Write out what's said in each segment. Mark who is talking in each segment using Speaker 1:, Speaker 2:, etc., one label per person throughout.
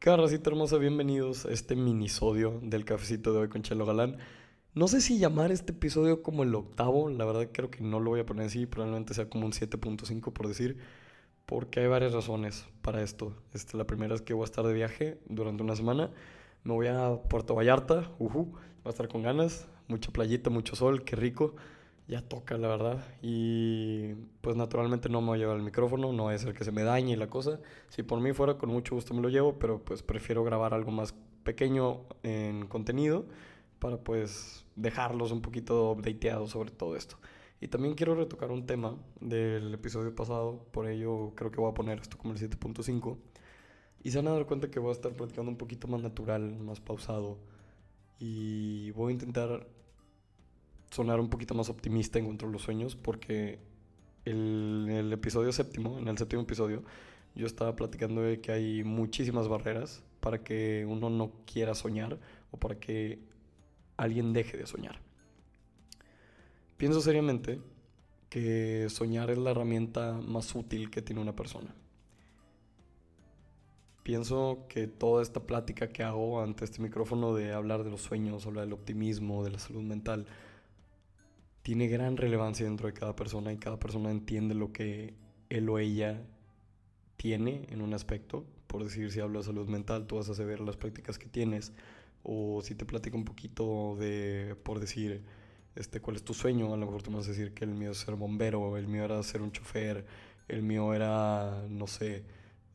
Speaker 1: ¿Qué racita hermosa? Bienvenidos a este minisodio del cafecito de hoy con Chelo Galán. No sé si llamar este episodio como el octavo, la verdad creo que no lo voy a poner así, probablemente sea como un 7.5 por decir, porque hay varias razones para esto. Este, la primera es que voy a estar de viaje durante una semana, me voy a Puerto Vallarta, uh va a estar con ganas, mucha playita, mucho sol, qué rico ya toca, la verdad. Y pues naturalmente no me voy a llevar el micrófono, no es el que se me dañe la cosa. Si por mí fuera, con mucho gusto me lo llevo, pero pues prefiero grabar algo más pequeño en contenido para pues dejarlos un poquito updateados sobre todo esto. Y también quiero retocar un tema del episodio pasado, por ello creo que voy a poner esto como el 7.5. Y se van a dar cuenta que voy a estar platicando un poquito más natural, más pausado. Y voy a intentar sonar un poquito más optimista en cuanto a los sueños, porque el, episodio séptimo, en el séptimo episodio, yo estaba platicando de que hay muchísimas barreras para que uno no quiera soñar o para que alguien deje de soñar. Pienso seriamente que soñar es la herramienta más útil que tiene una persona. Pienso que toda esta plática que hago ante este micrófono de hablar de los sueños, hablar del optimismo, de la salud mental, tiene gran relevancia dentro de cada persona y cada persona entiende lo que él o ella tiene en un aspecto. Por decir, si hablo de salud mental, tú vas a saber las prácticas que tienes. O si te platico un poquito de, por decir, este, cuál es tu sueño, a lo mejor tú me vas a decir que el mío es ser bombero, el mío era ser un chofer, el mío era, no sé,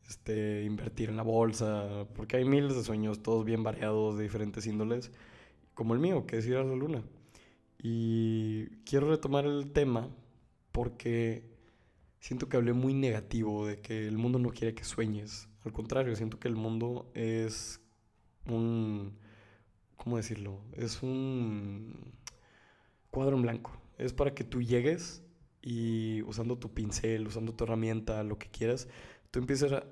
Speaker 1: este, invertir en la bolsa, porque hay miles de sueños, todos bien variados, de diferentes índoles, como el mío, que es ir a la luna. Y quiero retomar el tema porque siento que hablé muy negativo de que el mundo no quiere que sueñes. Al contrario, siento que el mundo es un... ¿Cómo decirlo? Es un cuadro en blanco. Es para que tú llegues y usando tu pincel, usando tu herramienta, lo que quieras, tú empieces a,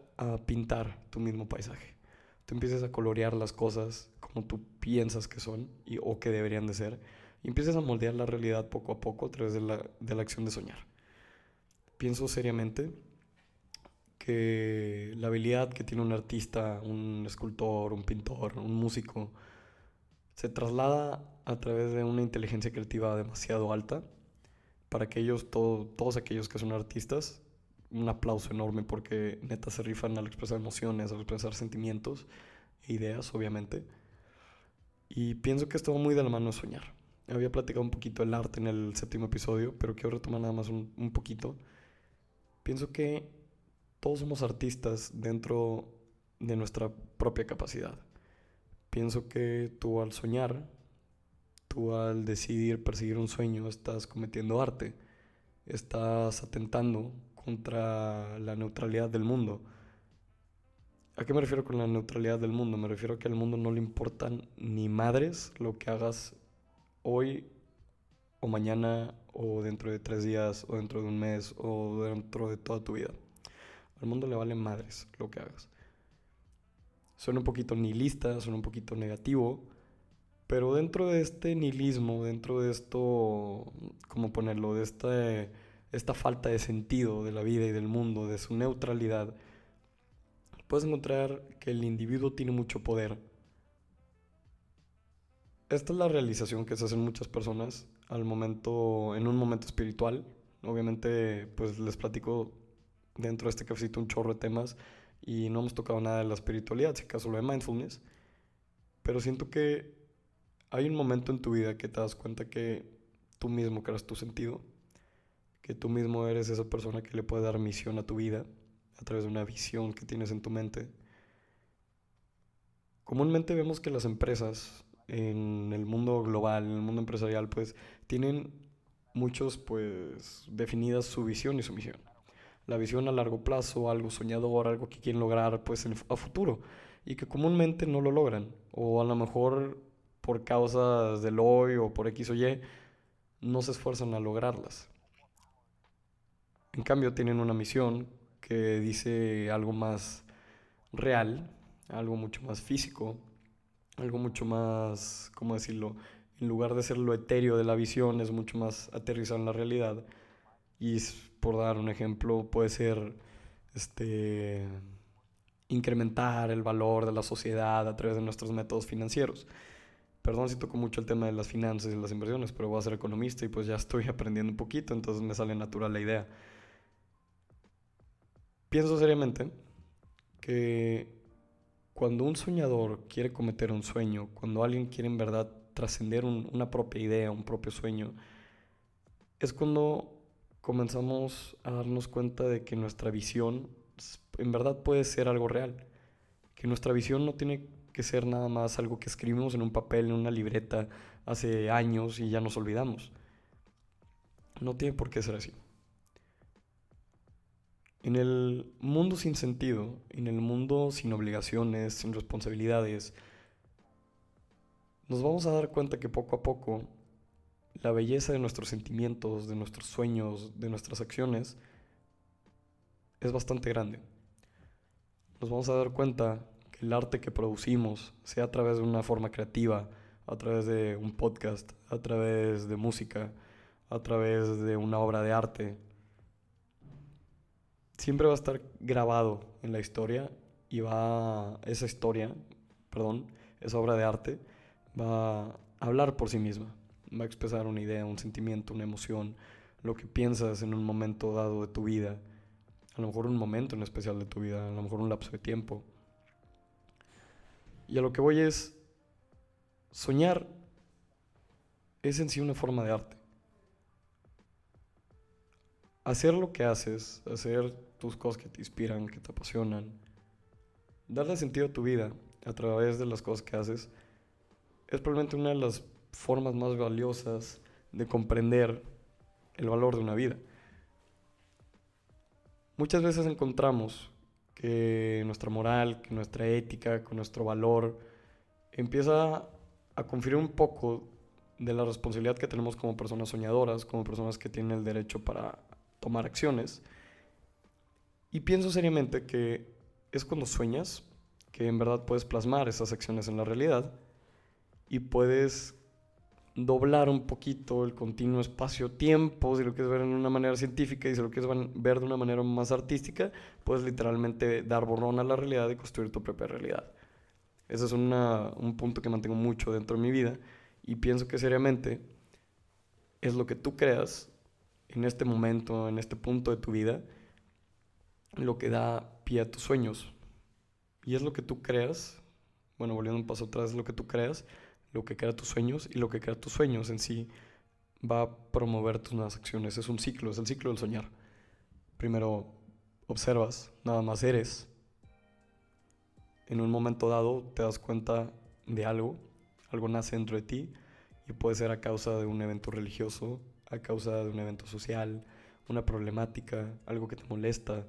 Speaker 1: pintar tu mismo paisaje. Tú empieces a colorear las cosas como tú piensas que son y, o que deberían de ser y empiezas a moldear la realidad poco a poco a través de la, de la acción de soñar. Pienso seriamente que la habilidad que tiene un artista, un escultor, un pintor, un músico, se traslada a través de una inteligencia creativa demasiado alta para aquellos, todos aquellos que son artistas, un aplauso enorme porque neta se rifan al expresar emociones, al expresar sentimientos e ideas, obviamente. Y pienso que esto va muy de la mano de soñar había platicado un poquito el arte en el séptimo episodio, pero quiero retomar nada más un, un poquito. Pienso que todos somos artistas dentro de nuestra propia capacidad. Pienso que tú al soñar, tú al decidir perseguir un sueño, estás cometiendo arte, estás atentando contra la neutralidad del mundo. ¿A qué me refiero con la neutralidad del mundo? Me refiero a que al mundo no le importan ni madres lo que hagas hoy o mañana o dentro de tres días o dentro de un mes o dentro de toda tu vida. Al mundo le vale madres lo que hagas. Suena un poquito nihilista, suena un poquito negativo, pero dentro de este nihilismo, dentro de esto, ¿cómo ponerlo? De esta falta de sentido de la vida y del mundo, de su neutralidad, puedes encontrar que el individuo tiene mucho poder esta es la realización que se hacen muchas personas al momento, en un momento espiritual. Obviamente, pues les platico dentro de este cafecito un chorro de temas y no hemos tocado nada de la espiritualidad, si acaso lo de mindfulness. Pero siento que hay un momento en tu vida que te das cuenta que tú mismo creas tu sentido, que tú mismo eres esa persona que le puede dar misión a tu vida a través de una visión que tienes en tu mente. Comúnmente vemos que las empresas en el mundo global, en el mundo empresarial, pues tienen muchos, pues, definidas su visión y su misión. La visión a largo plazo, algo soñador, algo que quieren lograr, pues, a futuro. Y que comúnmente no lo logran. O a lo mejor por causas del hoy o por X o Y, no se esfuerzan a lograrlas. En cambio, tienen una misión que dice algo más real, algo mucho más físico, algo mucho más, ¿cómo decirlo? En lugar de ser lo etéreo de la visión, es mucho más aterrizado en la realidad. Y por dar un ejemplo, puede ser este, incrementar el valor de la sociedad a través de nuestros métodos financieros. Perdón si toco mucho el tema de las finanzas y las inversiones, pero voy a ser economista y pues ya estoy aprendiendo un poquito, entonces me sale natural la idea. Pienso seriamente que cuando un soñador quiere cometer un sueño, cuando alguien quiere en verdad trascender una propia idea, un propio sueño, es cuando comenzamos a darnos cuenta de que nuestra visión en verdad puede ser algo real. Que nuestra visión no tiene que ser nada más algo que escribimos en un papel, en una libreta hace años y ya nos olvidamos. No tiene por qué ser así. En el mundo sin sentido, en el mundo sin obligaciones, sin responsabilidades, nos vamos a dar cuenta que poco a poco la belleza de nuestros sentimientos, de nuestros sueños, de nuestras acciones, es bastante grande. Nos vamos a dar cuenta que el arte que producimos, sea a través de una forma creativa, a través de un podcast, a través de música, a través de una obra de arte, siempre va a estar grabado en la historia y va esa historia, perdón, esa obra de arte va a hablar por sí misma, va a expresar una idea, un sentimiento, una emoción, lo que piensas en un momento dado de tu vida, a lo mejor un momento en especial de tu vida, a lo mejor un lapso de tiempo. Y a lo que voy es, soñar es en sí una forma de arte. Hacer lo que haces, hacer tus cosas que te inspiran, que te apasionan, darle sentido a tu vida a través de las cosas que haces, es probablemente una de las formas más valiosas de comprender el valor de una vida. Muchas veces encontramos que nuestra moral, que nuestra ética, que nuestro valor empieza a conferir un poco de la responsabilidad que tenemos como personas soñadoras, como personas que tienen el derecho para tomar acciones. Y pienso seriamente que es cuando sueñas que en verdad puedes plasmar esas acciones en la realidad y puedes doblar un poquito el continuo espacio-tiempo, si lo quieres ver en una manera científica y si lo quieres ver de una manera más artística, puedes literalmente dar borrón a la realidad y construir tu propia realidad. Ese es un punto que mantengo mucho dentro de mi vida y pienso que seriamente es lo que tú creas en este momento, en este punto de tu vida, lo que da pie a tus sueños. Y es lo que tú creas, bueno, volviendo un paso atrás, es lo que tú creas lo que crea tus sueños y lo que crea tus sueños en sí va a promover tus nuevas acciones. Es un ciclo, es el ciclo del soñar. Primero observas, nada más eres. En un momento dado te das cuenta de algo, algo nace dentro de ti y puede ser a causa de un evento religioso, a causa de un evento social, una problemática, algo que te molesta,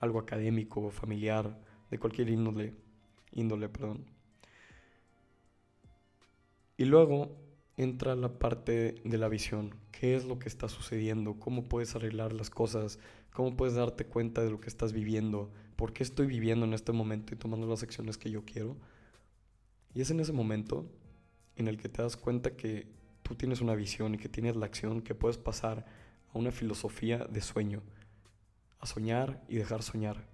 Speaker 1: algo académico, familiar, de cualquier índole, índole, perdón. Y luego entra la parte de la visión. ¿Qué es lo que está sucediendo? ¿Cómo puedes arreglar las cosas? ¿Cómo puedes darte cuenta de lo que estás viviendo? ¿Por qué estoy viviendo en este momento y tomando las acciones que yo quiero? Y es en ese momento en el que te das cuenta que tú tienes una visión y que tienes la acción que puedes pasar a una filosofía de sueño, a soñar y dejar soñar,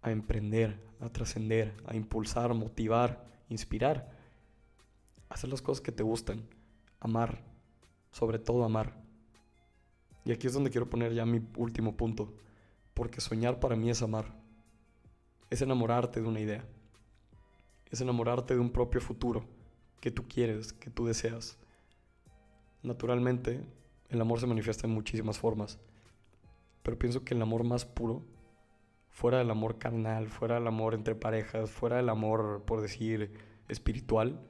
Speaker 1: a emprender, a trascender, a impulsar, motivar, inspirar hacer las cosas que te gustan, amar, sobre todo amar. Y aquí es donde quiero poner ya mi último punto, porque soñar para mí es amar, es enamorarte de una idea, es enamorarte de un propio futuro que tú quieres, que tú deseas. Naturalmente, el amor se manifiesta en muchísimas formas, pero pienso que el amor más puro, fuera del amor carnal, fuera del amor entre parejas, fuera del amor, por decir, espiritual,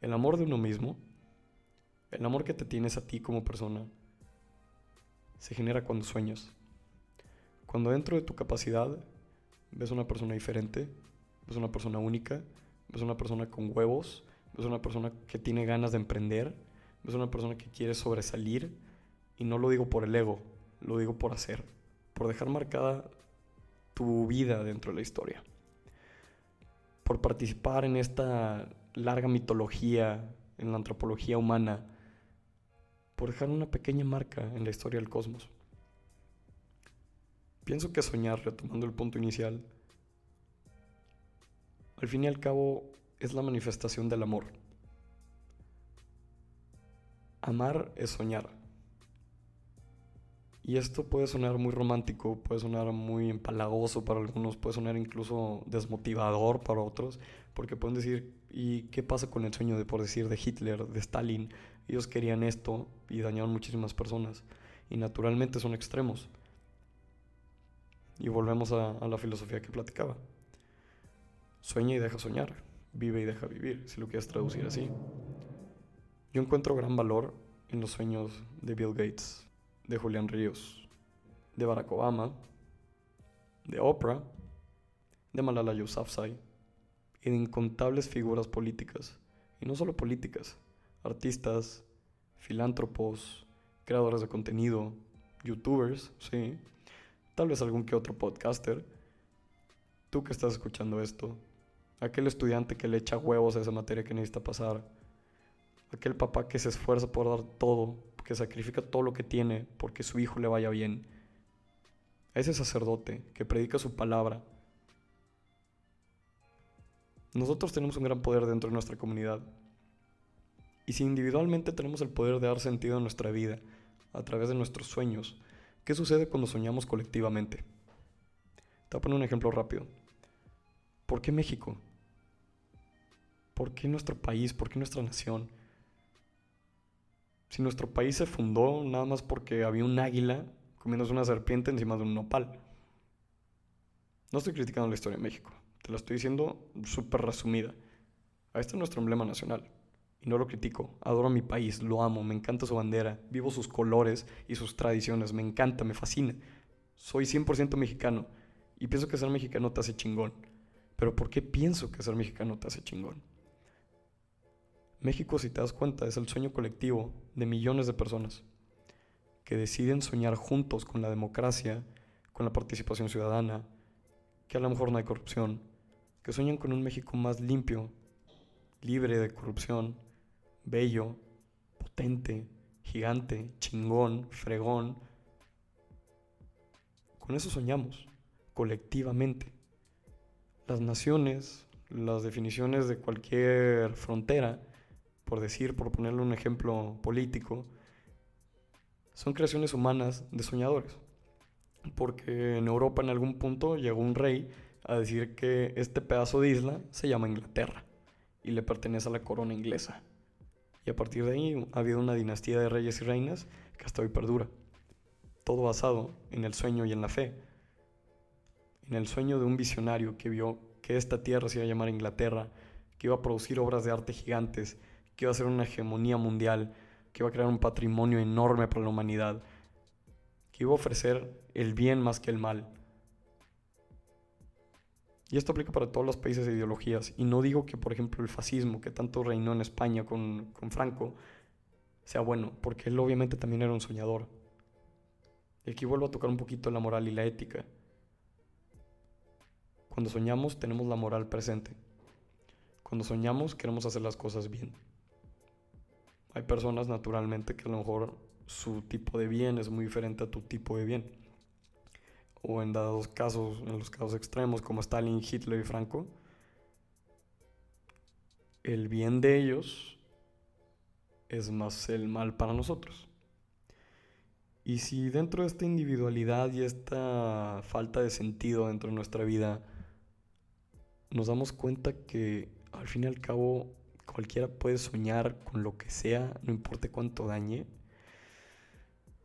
Speaker 1: el amor de uno mismo, el amor que te tienes a ti como persona, se genera cuando sueñas. Cuando dentro de tu capacidad ves una persona diferente, ves una persona única, ves una persona con huevos, ves una persona que tiene ganas de emprender, ves una persona que quiere sobresalir, y no lo digo por el ego, lo digo por hacer, por dejar marcada tu vida dentro de la historia, por participar en esta larga mitología en la antropología humana por dejar una pequeña marca en la historia del cosmos. Pienso que soñar, retomando el punto inicial, al fin y al cabo es la manifestación del amor. Amar es soñar. Y esto puede sonar muy romántico, puede sonar muy empalagoso para algunos, puede sonar incluso desmotivador para otros, porque pueden decir, ¿y qué pasa con el sueño de, por decir, de Hitler, de Stalin? Ellos querían esto y dañaron muchísimas personas. Y naturalmente son extremos. Y volvemos a, a la filosofía que platicaba. Sueña y deja soñar, vive y deja vivir, si lo quieres traducir así. Yo encuentro gran valor en los sueños de Bill Gates, de Julián Ríos, de Barack Obama, de Oprah, de Malala Yousafzai y de incontables figuras políticas, y no solo políticas, artistas, filántropos, creadores de contenido, youtubers, sí, tal vez algún que otro podcaster. Tú que estás escuchando esto, aquel estudiante que le echa huevos a esa materia que necesita pasar, aquel papá que se esfuerza por dar todo, que sacrifica todo lo que tiene porque su hijo le vaya bien, a ese sacerdote que predica su palabra. Nosotros tenemos un gran poder dentro de nuestra comunidad. Y si individualmente tenemos el poder de dar sentido a nuestra vida a través de nuestros sueños, ¿qué sucede cuando soñamos colectivamente? Te voy a poner un ejemplo rápido. ¿Por qué México? ¿Por qué nuestro país? ¿Por qué nuestra nación? Si nuestro país se fundó nada más porque había un águila comiéndose una serpiente encima de un nopal. No estoy criticando la historia de México, te la estoy diciendo súper resumida. Este es nuestro emblema nacional. Y no lo critico, adoro a mi país, lo amo, me encanta su bandera, vivo sus colores y sus tradiciones, me encanta, me fascina. Soy 100% mexicano y pienso que ser mexicano te hace chingón. Pero ¿por qué pienso que ser mexicano te hace chingón? México, si te das cuenta, es el sueño colectivo de millones de personas que deciden soñar juntos con la democracia, con la participación ciudadana, que a lo mejor no hay corrupción, que sueñan con un México más limpio, libre de corrupción, bello, potente, gigante, chingón, fregón. Con eso soñamos, colectivamente. Las naciones, las definiciones de cualquier frontera, por decir, por ponerle un ejemplo político, son creaciones humanas de soñadores. Porque en Europa en algún punto llegó un rey a decir que este pedazo de isla se llama Inglaterra y le pertenece a la corona inglesa. Y a partir de ahí ha habido una dinastía de reyes y reinas que hasta hoy perdura. Todo basado en el sueño y en la fe. En el sueño de un visionario que vio que esta tierra se iba a llamar Inglaterra, que iba a producir obras de arte gigantes, que iba a ser una hegemonía mundial, que iba a crear un patrimonio enorme para la humanidad, que iba a ofrecer el bien más que el mal. Y esto aplica para todos los países e ideologías. Y no digo que, por ejemplo, el fascismo, que tanto reinó en España con, con Franco, sea bueno, porque él obviamente también era un soñador. Y aquí vuelvo a tocar un poquito la moral y la ética. Cuando soñamos tenemos la moral presente. Cuando soñamos queremos hacer las cosas bien. Hay personas naturalmente que a lo mejor su tipo de bien es muy diferente a tu tipo de bien. O en dados casos, en los casos extremos como Stalin, Hitler y Franco, el bien de ellos es más el mal para nosotros. Y si dentro de esta individualidad y esta falta de sentido dentro de nuestra vida nos damos cuenta que al fin y al cabo cualquiera puede soñar con lo que sea, no importa cuánto dañe.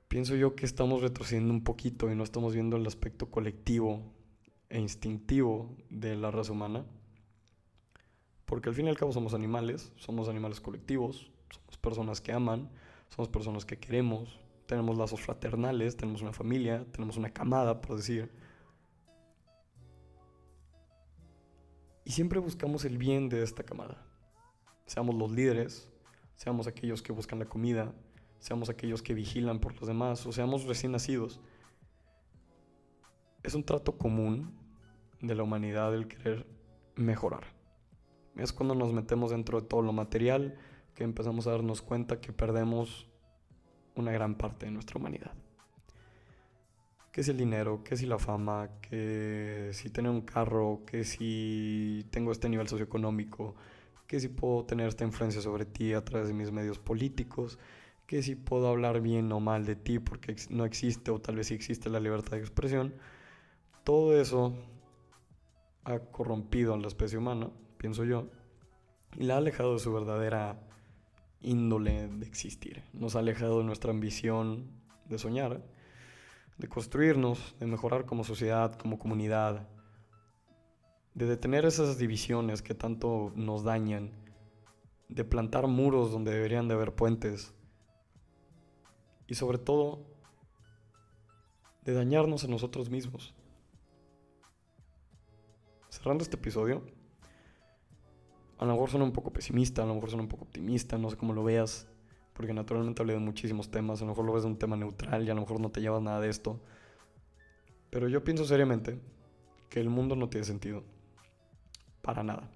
Speaker 1: Pienso yo que estamos retrocediendo un poquito y no estamos viendo el aspecto colectivo e instintivo de la raza humana. Porque al fin y al cabo somos animales, somos animales colectivos, somos personas que aman, somos personas que queremos, tenemos lazos fraternales, tenemos una familia, tenemos una camada, por decir. Y siempre buscamos el bien de esta camada seamos los líderes, seamos aquellos que buscan la comida, seamos aquellos que vigilan por los demás, o seamos recién nacidos. Es un trato común de la humanidad el querer mejorar. Es cuando nos metemos dentro de todo lo material que empezamos a darnos cuenta que perdemos una gran parte de nuestra humanidad. que si el dinero, que si la fama, que si tener un carro, que si tengo este nivel socioeconómico, que si puedo tener esta influencia sobre ti a través de mis medios políticos, que si puedo hablar bien o mal de ti porque no existe o tal vez sí existe la libertad de expresión, todo eso ha corrompido a la especie humana, pienso yo, y la ha alejado de su verdadera índole de existir. Nos ha alejado de nuestra ambición de soñar, de construirnos, de mejorar como sociedad, como comunidad, de detener esas divisiones que tanto nos dañan, de plantar muros donde deberían de haber puentes y sobre todo de dañarnos a nosotros mismos. Cerrando este episodio, a lo mejor suena un poco pesimista, a lo mejor suena un poco optimista, no sé cómo lo veas, porque naturalmente hablé de muchísimos temas, a lo mejor lo ves de un tema neutral y a lo mejor no te llevas nada de esto. Pero yo pienso seriamente que el mundo no tiene sentido. Para nada.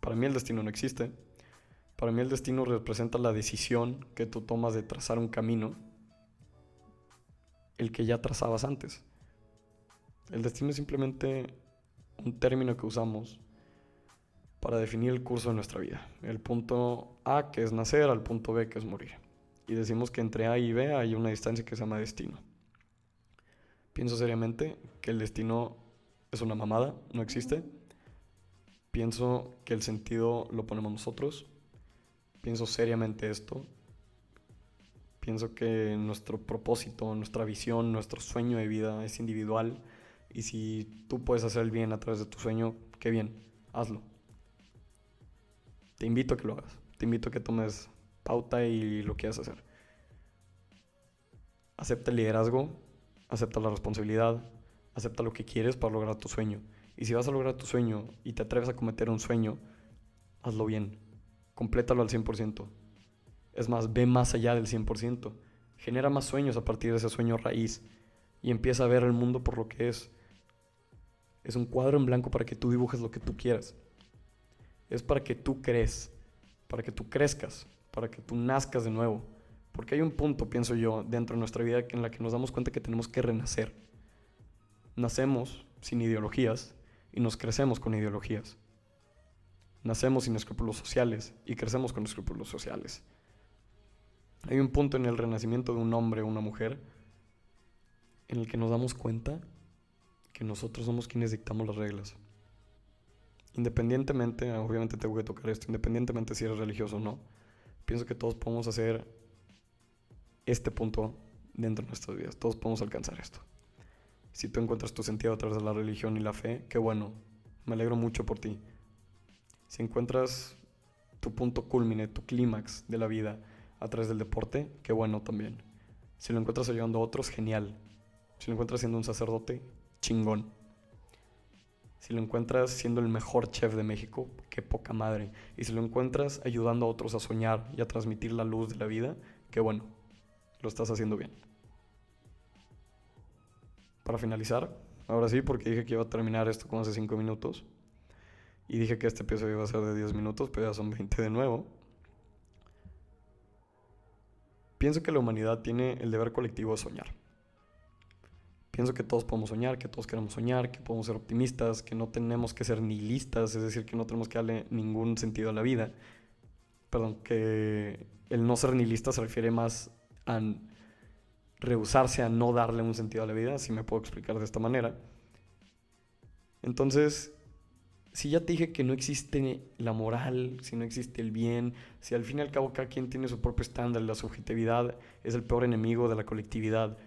Speaker 1: Para mí el destino no existe. Para mí el destino representa la decisión que tú tomas de trazar un camino, el que ya trazabas antes. El destino es simplemente un término que usamos para definir el curso de nuestra vida. El punto A, que es nacer, al punto B, que es morir. Y decimos que entre A y B hay una distancia que se llama destino. Pienso seriamente que el destino es una mamada, no existe. Pienso que el sentido lo ponemos nosotros. Pienso seriamente esto. Pienso que nuestro propósito, nuestra visión, nuestro sueño de vida es individual. Y si tú puedes hacer el bien a través de tu sueño, qué bien, hazlo. Te invito a que lo hagas. Te invito a que tomes pauta y lo quieras hacer. Acepta el liderazgo, acepta la responsabilidad, acepta lo que quieres para lograr tu sueño. Y si vas a lograr tu sueño y te atreves a cometer un sueño, hazlo bien. Complétalo al 100%. Es más, ve más allá del 100%. Genera más sueños a partir de ese sueño raíz y empieza a ver el mundo por lo que es. Es un cuadro en blanco para que tú dibujes lo que tú quieras. Es para que tú crees, para que tú crezcas, para que tú nazcas de nuevo. Porque hay un punto, pienso yo, dentro de nuestra vida en la que nos damos cuenta que tenemos que renacer. Nacemos sin ideologías y nos crecemos con ideologías. Nacemos sin escrúpulos sociales y crecemos con escrúpulos sociales. Hay un punto en el renacimiento de un hombre o una mujer en el que nos damos cuenta que nosotros somos quienes dictamos las reglas. Independientemente, obviamente tengo que tocar esto, independientemente si eres religioso o no, pienso que todos podemos hacer este punto dentro de nuestras vidas, todos podemos alcanzar esto. Si tú encuentras tu sentido a través de la religión y la fe, qué bueno. Me alegro mucho por ti. Si encuentras tu punto culmine, tu clímax de la vida a través del deporte, qué bueno también. Si lo encuentras ayudando a otros, genial. Si lo encuentras siendo un sacerdote, chingón. Si lo encuentras siendo el mejor chef de México, qué poca madre. Y si lo encuentras ayudando a otros a soñar y a transmitir la luz de la vida, qué bueno. Lo estás haciendo bien para finalizar, ahora sí, porque dije que iba a terminar esto como hace 5 minutos. Y dije que este episodio iba a ser de 10 minutos, pero ya son 20 de nuevo. Pienso que la humanidad tiene el deber colectivo de soñar. Pienso que todos podemos soñar, que todos queremos soñar, que podemos ser optimistas, que no tenemos que ser nihilistas, es decir, que no tenemos que darle ningún sentido a la vida. Perdón, que el no ser nihilista se refiere más a rehusarse a no darle un sentido a la vida, si me puedo explicar de esta manera. Entonces, si ya te dije que no existe la moral, si no existe el bien, si al fin y al cabo cada quien tiene su propio estándar, la subjetividad es el peor enemigo de la colectividad,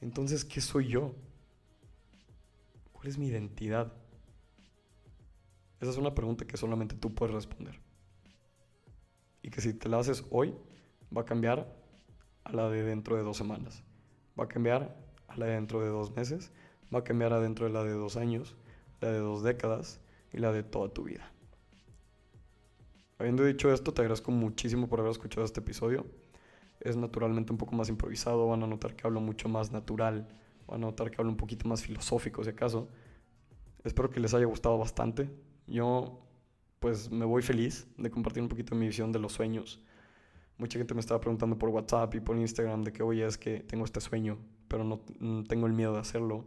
Speaker 1: entonces, ¿qué soy yo? ¿Cuál es mi identidad? Esa es una pregunta que solamente tú puedes responder. Y que si te la haces hoy, va a cambiar a la de dentro de dos semanas. Va a cambiar a la de dentro de dos meses. Va a cambiar a dentro de la de dos años, la de dos décadas y la de toda tu vida. Habiendo dicho esto, te agradezco muchísimo por haber escuchado este episodio. Es naturalmente un poco más improvisado, van a notar que hablo mucho más natural, van a notar que hablo un poquito más filosófico si acaso. Espero que les haya gustado bastante. Yo pues me voy feliz de compartir un poquito mi visión de los sueños, Mucha gente me estaba preguntando por WhatsApp y por Instagram de que, oye, es que tengo este sueño, pero no, no tengo el miedo de hacerlo.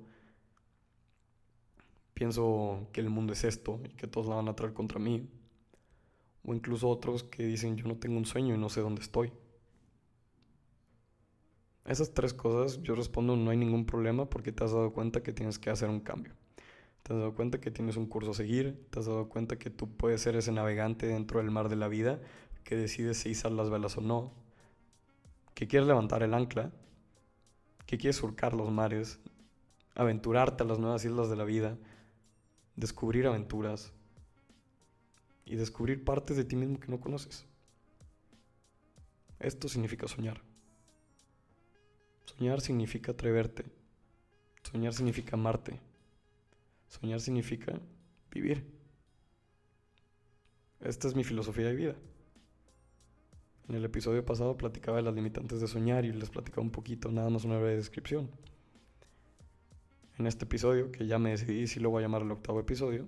Speaker 1: Pienso que el mundo es esto y que todos la van a traer contra mí. O incluso otros que dicen, yo no tengo un sueño y no sé dónde estoy. Esas tres cosas yo respondo, no hay ningún problema porque te has dado cuenta que tienes que hacer un cambio. Te has dado cuenta que tienes un curso a seguir, te has dado cuenta que tú puedes ser ese navegante dentro del mar de la vida que decides si izar las velas o no, que quieres levantar el ancla, que quieres surcar los mares, aventurarte a las nuevas islas de la vida, descubrir aventuras y descubrir partes de ti mismo que no conoces. Esto significa soñar. Soñar significa atreverte. Soñar significa amarte. Soñar significa vivir. Esta es mi filosofía de vida. En el episodio pasado platicaba de las limitantes de soñar y les platicaba un poquito, nada más una breve descripción. En este episodio, que ya me decidí si lo voy a llamar el octavo episodio,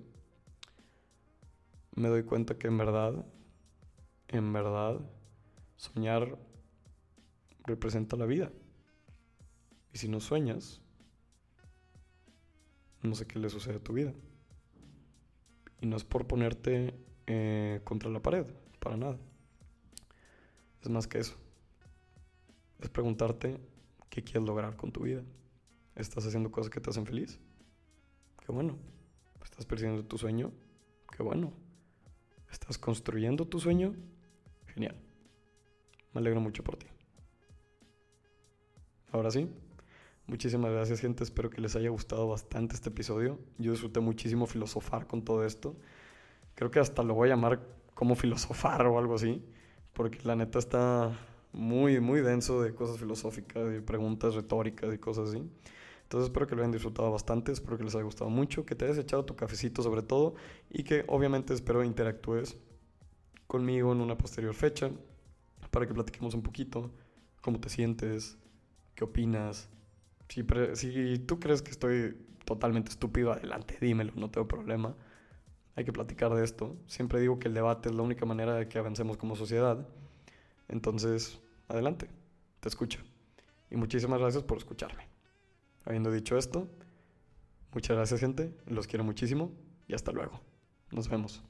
Speaker 1: me doy cuenta que en verdad, en verdad, soñar representa la vida. Y si no sueñas, no sé qué le sucede a tu vida. Y no es por ponerte eh, contra la pared, para nada. Es más que eso. Es preguntarte qué quieres lograr con tu vida. ¿Estás haciendo cosas que te hacen feliz? Qué bueno. ¿Estás persiguiendo tu sueño? Qué bueno. ¿Estás construyendo tu sueño? Genial. Me alegro mucho por ti. Ahora sí, muchísimas gracias gente, espero que les haya gustado bastante este episodio. Yo disfruté muchísimo filosofar con todo esto. Creo que hasta lo voy a llamar como filosofar o algo así porque la neta está muy, muy denso de cosas filosóficas y preguntas retóricas y cosas así. Entonces espero que lo hayan disfrutado bastante, espero que les haya gustado mucho, que te hayas echado tu cafecito sobre todo y que obviamente espero interactúes conmigo en una posterior fecha para que platiquemos un poquito cómo te sientes, qué opinas. Si, si tú crees que estoy totalmente estúpido, adelante, dímelo, no tengo problema hay que platicar de esto. Siempre digo que el debate es la única manera de que avancemos como sociedad. Entonces, adelante, te escucho. Y muchísimas gracias por escucharme. Habiendo dicho esto, muchas gracias gente, los quiero muchísimo y hasta luego. Nos vemos.